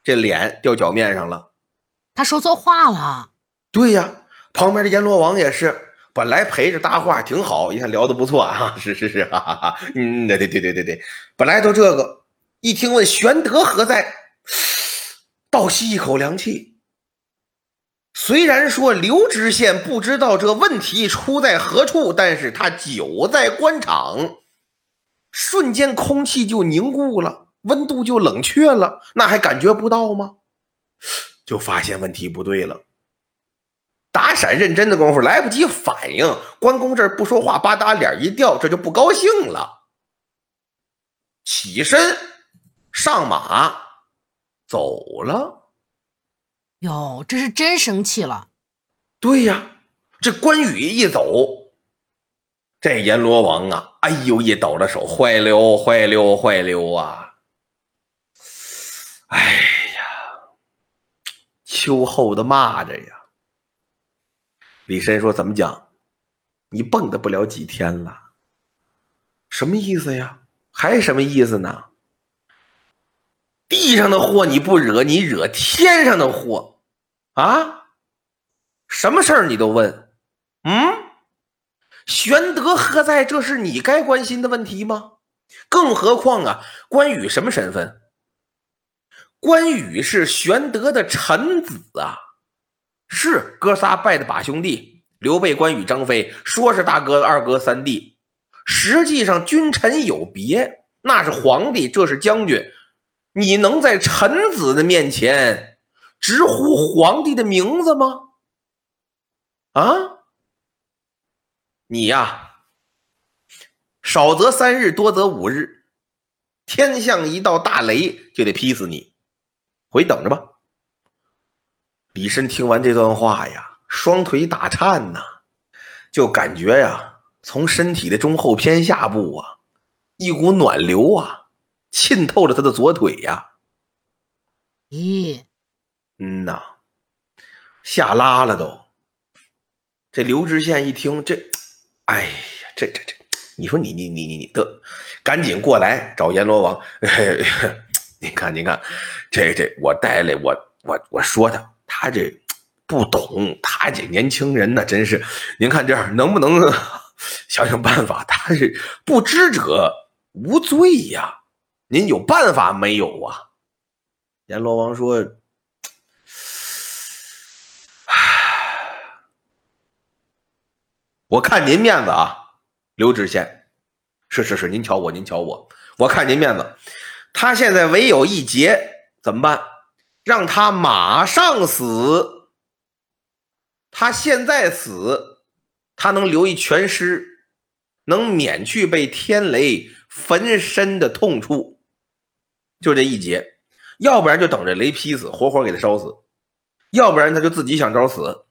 这脸掉脚面上了。他说错话了。对呀，旁边的阎罗王也是，本来陪着搭话挺好，一看聊的不错啊，是是是，哈哈哈。嗯，对对对对对对，本来都这个，一听问玄德何在。倒吸一口凉气。虽然说刘知县不知道这问题出在何处，但是他久在官场，瞬间空气就凝固了，温度就冷却了，那还感觉不到吗？就发现问题不对了。打闪认真的功夫，来不及反应，关公这儿不说话，吧嗒脸一掉，这就不高兴了，起身上马。走了，哟，这是真生气了。对呀，这关羽一走，这阎罗王啊，哎呦，一抖了手，坏溜，坏溜，坏溜啊！哎呀，秋后的蚂蚱呀！李申说：“怎么讲？你蹦跶不了几天了？什么意思呀？还什么意思呢？”地上的祸你不惹，你惹天上的祸，啊？什么事儿你都问？嗯？玄德何在？这是你该关心的问题吗？更何况啊，关羽什么身份？关羽是玄德的臣子啊，是哥仨拜的把兄弟，刘备、关羽、张飞，说是大哥、二哥、三弟，实际上君臣有别，那是皇帝，这是将军。你能在臣子的面前直呼皇帝的名字吗？啊，你呀，少则三日，多则五日，天降一道大雷就得劈死你，回等着吧。李绅听完这段话呀，双腿打颤呐，就感觉呀，从身体的中后偏下部啊，一股暖流啊。浸透了他的左腿呀！咦，嗯呐，吓拉了都。这刘知县一听这，哎呀，这这这，你说你你你你你得赶紧过来找阎罗王。您看您看，这这我带来我我我说他，他这不懂，他这年轻人呢，真是。您看这样能不能 想想办法？他是不知者无罪呀。您有办法没有啊？阎罗王说：“我看您面子啊，刘知县，是是是，您瞧我，您瞧我，我看您面子。他现在唯有一劫，怎么办？让他马上死。他现在死，他能留一全尸，能免去被天雷焚身的痛处。”就这一劫，要不然就等着雷劈死，活活给他烧死；要不然他就自己想招死，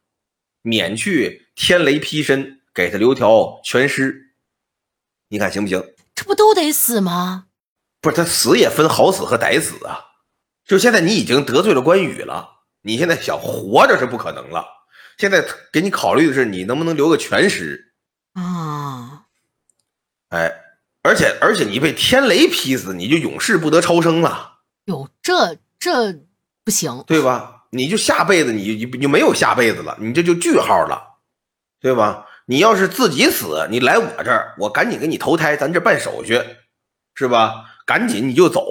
免去天雷劈身，给他留条全尸。你看行不行？这不都得死吗？不是他死也分好死和歹死啊！就现在你已经得罪了关羽了，你现在想活着是不可能了。现在给你考虑的是你能不能留个全尸啊？哎。而且而且你被天雷劈死，你就永世不得超生了。哟，这这不行，对吧？你就下辈子你你就没有下辈子了，你这就句号了，对吧？你要是自己死，你来我这儿，我赶紧给你投胎，咱这办手续，是吧？赶紧你就走。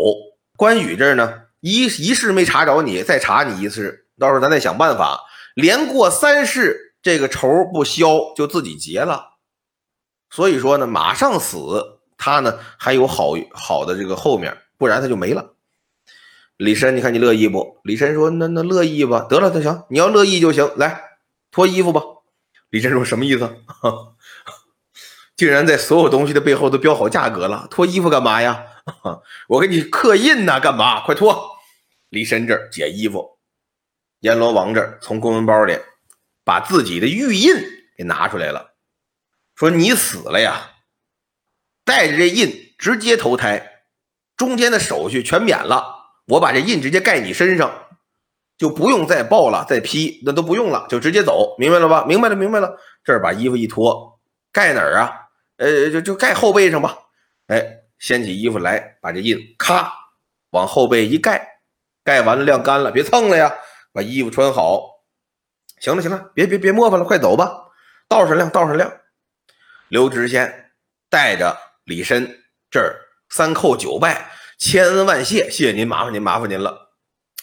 关羽这儿呢，一一世没查着你，再查你一次，到时候咱再想办法，连过三世，这个仇不消，就自己结了。所以说呢，马上死。他呢还有好好的这个后面，不然他就没了。李深，你看你乐意不？李深说：“那那乐意吧，得了，那行，你要乐意就行。来脱衣服吧。”李申说：“什么意思？竟然在所有东西的背后都标好价格了，脱衣服干嘛呀？我给你刻印呢，干嘛？快脱！离身这儿解衣服，阎罗王这儿从公文包里把自己的玉印给拿出来了，说你死了呀，带着这印直接投胎，中间的手续全免了，我把这印直接盖你身上，就不用再报了，再批那都不用了，就直接走，明白了吧？明白了，明白了。这儿把衣服一脱，盖哪儿啊？呃，就就盖后背上吧。哎，掀起衣服来，把这印咔往后背一盖，盖完了晾干了，别蹭了呀。把衣服穿好，行了行了，别别别磨蹭了，快走吧。道上晾，道上晾。刘知县带着李绅这儿三叩九拜，千恩万谢，谢谢您，麻烦您，麻烦您了。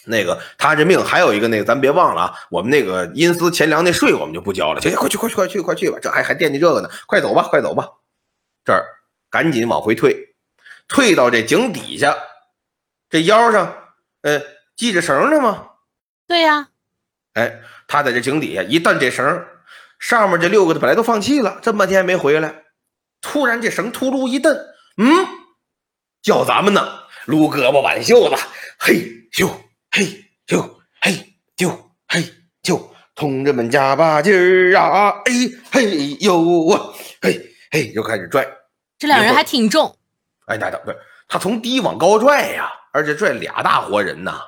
那个他这命还有一个那个，咱别忘了啊，我们那个阴司钱粮那税我们就不交了。行行，快去快去快去快去吧，这还还惦记这个呢，快走吧快走吧。这儿赶紧往回退，退到这井底下，这腰上，呃，系着绳呢吗？对呀。哎，他在这井底下一蹬这绳，上面这六个本来都放弃了，这么半天没回来，突然这绳突噜一蹬，嗯，叫咱们呢，撸胳膊挽袖子，嘿咻嘿咻嘿咻嘿咻，同志们加把劲儿啊，哎嘿呦啊，嘿。嘿，又开始拽，这两人还挺重。哎，那倒不是，他从低往高拽呀，而且拽俩大活人呐。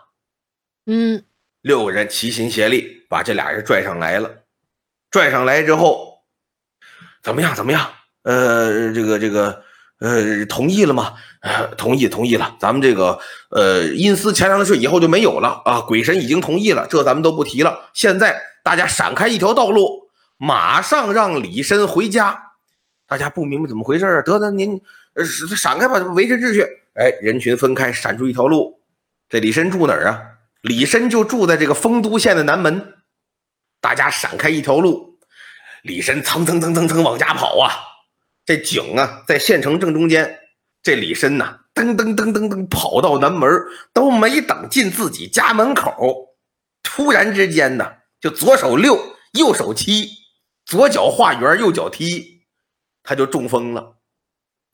嗯，六个人齐心协力把这俩人拽上来了。拽上来之后，怎么样？怎么样？呃，这个这个，呃，同意了吗？同意，同意了。咱们这个，呃，阴司钱粮的税以后就没有了啊。鬼神已经同意了，这咱们都不提了。现在大家闪开一条道路，马上让李绅回家。大家不明白怎么回事啊？得得，您呃闪开吧，维持秩序。哎，人群分开，闪出一条路。这李绅住哪儿啊？李绅就住在这个丰都县的南门。大家闪开一条路，李绅蹭蹭蹭蹭蹭往家跑啊！这井啊，在县城正中间。这李绅呐，噔噔噔噔噔跑到南门，都没等进自己家门口，突然之间呢，就左手六，右手七，左脚画圆，右脚踢。他就中风了，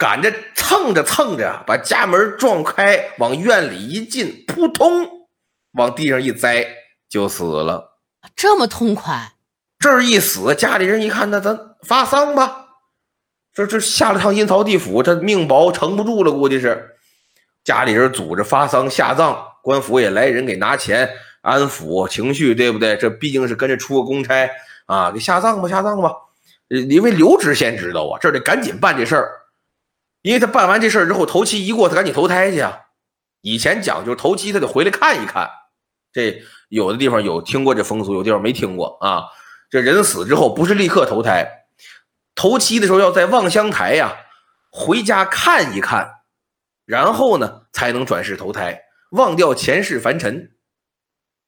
赶着蹭着蹭着，把家门撞开，往院里一进，扑通，往地上一栽，就死了。这么痛快，这儿一死，家里人一看，那咱发丧吧。这这下了趟阴曹地府，这命薄撑不住了，估计是家里人组织发丧下葬，官府也来人给拿钱安抚情绪，对不对？这毕竟是跟着出个公差啊，给下葬吧，下葬吧。因为刘知县知道啊，这得赶紧办这事儿，因为他办完这事儿之后，头七一过，他赶紧投胎去啊。以前讲究头七，他得回来看一看。这有的地方有听过这风俗，有地方没听过啊。这人死之后不是立刻投胎，头七的时候要在望乡台呀回家看一看，然后呢才能转世投胎，忘掉前世凡尘。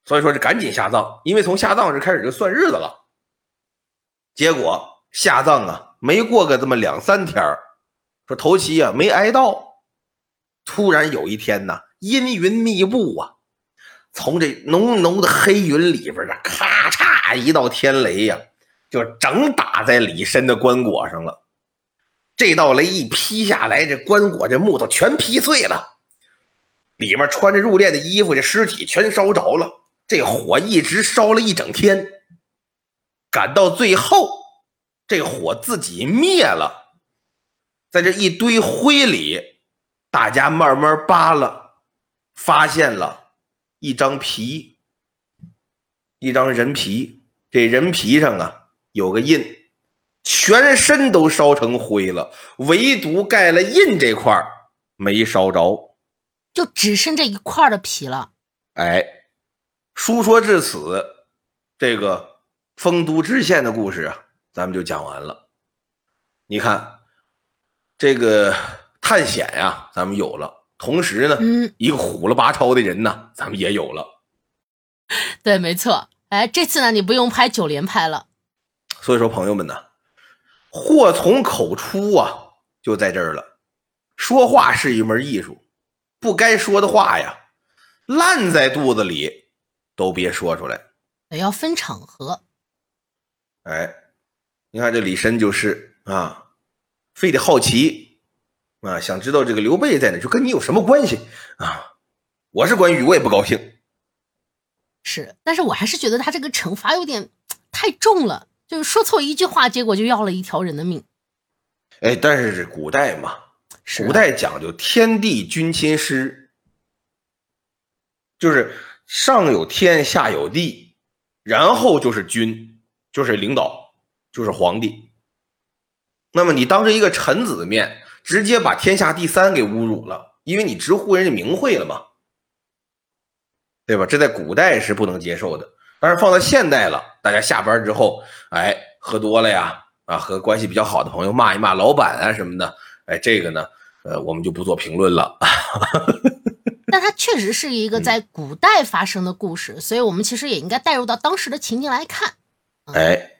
所以说，是赶紧下葬，因为从下葬这开始就算日子了。结果。下葬啊，没过个这么两三天说头七呀没挨到，突然有一天呐，阴云密布啊，从这浓浓的黑云里边啊，咔嚓一道天雷呀，就整打在李申的棺椁上了。这道雷一劈下来，这棺椁这木头全劈碎了，里面穿着入殓的衣服，这尸体全烧着了。这火一直烧了一整天，赶到最后。这火自己灭了，在这一堆灰里，大家慢慢扒拉，发现了一张皮，一张人皮。这人皮上啊有个印，全身都烧成灰了，唯独盖了印这块没烧着，就只剩这一块的皮了。哎，书说至此，这个丰都知县的故事啊。咱们就讲完了。你看，这个探险呀，咱们有了；同时呢，一个虎了八超的人呢，咱们也有了。对，没错。哎，这次呢，你不用拍九连拍了。所以说，朋友们呢，祸从口出啊，就在这儿了。说话是一门艺术，不该说的话呀，烂在肚子里都别说出来。得要分场合。哎。你看这李申就是啊，非得好奇啊，想知道这个刘备在哪，就跟你有什么关系啊？我是关羽，我也不高兴。是，但是我还是觉得他这个惩罚有点太重了，就是说错一句话，结果就要了一条人的命。哎，但是古代嘛，是古代讲究天地君亲师，就是上有天，下有地，然后就是君，就是领导，就是皇帝。那么你当着一个臣子的面，直接把天下第三给侮辱了，因为你直呼人家名讳了嘛，对吧？这在古代是不能接受的，但是放到现代了，大家下班之后，哎，喝多了呀，啊，和关系比较好的朋友骂一骂老板啊什么的，哎，这个呢，呃，我们就不做评论了。但它确实是一个嗯在古代发生的故事，所以我们其实也应该带入到当时的情境来看。哎，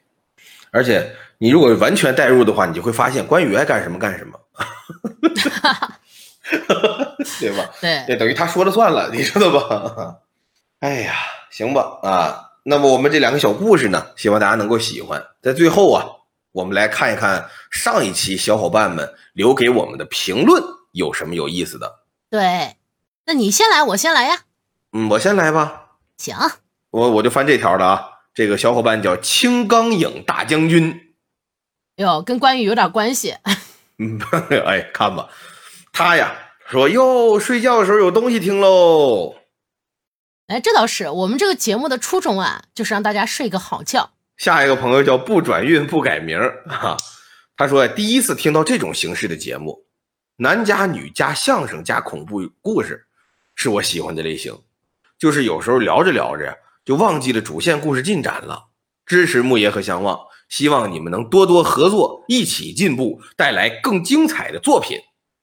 而且你如果完全代入的话，你就会发现关羽爱干什么干什么，对吧？对，这等于他说了算了，你知道吧？哎呀，行吧啊，那么我们这两个小故事呢，希望大家能够喜欢。在最后啊，我们来看一看上一期小伙伴们留给我们的评论有什么有意思的。对，那你先来，我先来呀。嗯，我先来吧，行，我我就翻这条了啊。这个小伙伴叫青钢影大将军，哟，跟关羽有点关系。嗯，哎，看吧，他呀说哟，睡觉的时候有东西听喽。哎，这倒是，我们这个节目的初衷啊，就是让大家睡个好觉。下一个朋友叫不转运不改名儿哈，他说第一次听到这种形式的节目，男加女加相声加恐怖故事，是我喜欢的类型。就是有时候聊着聊着就忘记了主线故事进展了。支持木爷和相望，希望你们能多多合作，一起进步，带来更精彩的作品。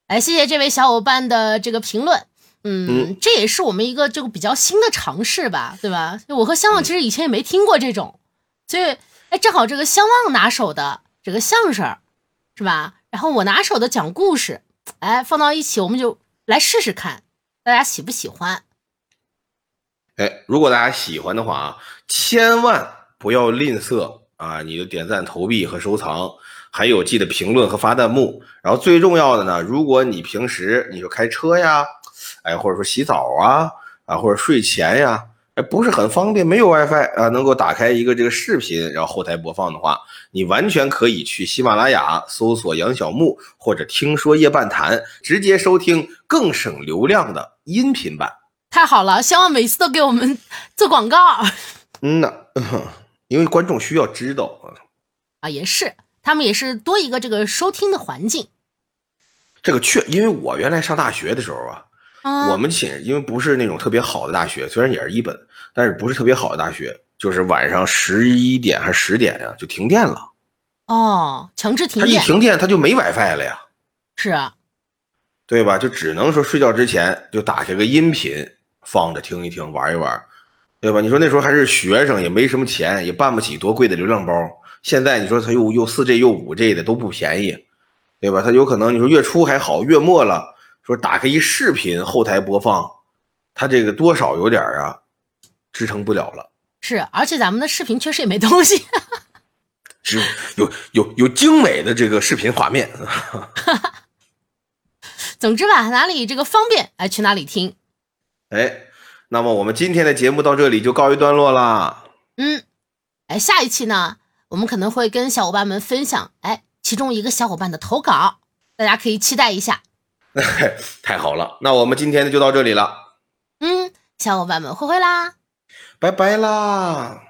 哎，谢谢这位小伙伴的这个评论。嗯，嗯这也是我们一个这个比较新的尝试吧，对吧？我和相望其实以前也没听过这种，所以哎，正好这个相望拿手的这个相声，是吧？然后我拿手的讲故事，哎，放到一起，我们就来试试看，大家喜不喜欢？哎，如果大家喜欢的话啊，千万不要吝啬啊，你的点赞、投币和收藏，还有记得评论和发弹幕。然后最重要的呢，如果你平时你说开车呀，哎，或者说洗澡啊，啊，或者睡前呀，哎，不是很方便，没有 WiFi 啊，能够打开一个这个视频，然后后台播放的话，你完全可以去喜马拉雅搜索杨小木或者听说夜半谈，直接收听更省流量的音频版。太好了，希望每次都给我们做广告嗯呐，因为观众需要知道啊，啊，也是，他们也是多一个这个收听的环境这个确，因为我原来上大学的时候啊，啊。我们寝因为不是那种特别好的大学，虽然也是一本，但是不是特别好的大学，就是晚上十一点还是十点呀、就停电了。哦，强制停他一停电，他就没 WiFi 了呀，是啊，对吧？就只能说睡觉之前就打开个音频放着听一听，玩一玩，对吧？你说那时候还是学生，也没什么钱，也办不起多贵的流量包。现在你说它又又四 G 又五 G 的都不便宜，对吧？它有可能你说月初还好，月末了，说打开一视频后台播放，它这个多少有点儿啊，支撑不了了。是，而且咱们的视频确实也没东西。只有有有精美的这个视频画面，总之吧，哪里这个方便，哎，去哪里听。哎，那么我们今天的节目到这里就告一段落啦。嗯，哎，下一期呢，我们可能会跟小伙伴们分享，哎，其中一个小伙伴的投稿，大家可以期待一下。太好了，那我们今天的就到这里了，嗯，小伙伴们，挥挥啦。拜拜啦。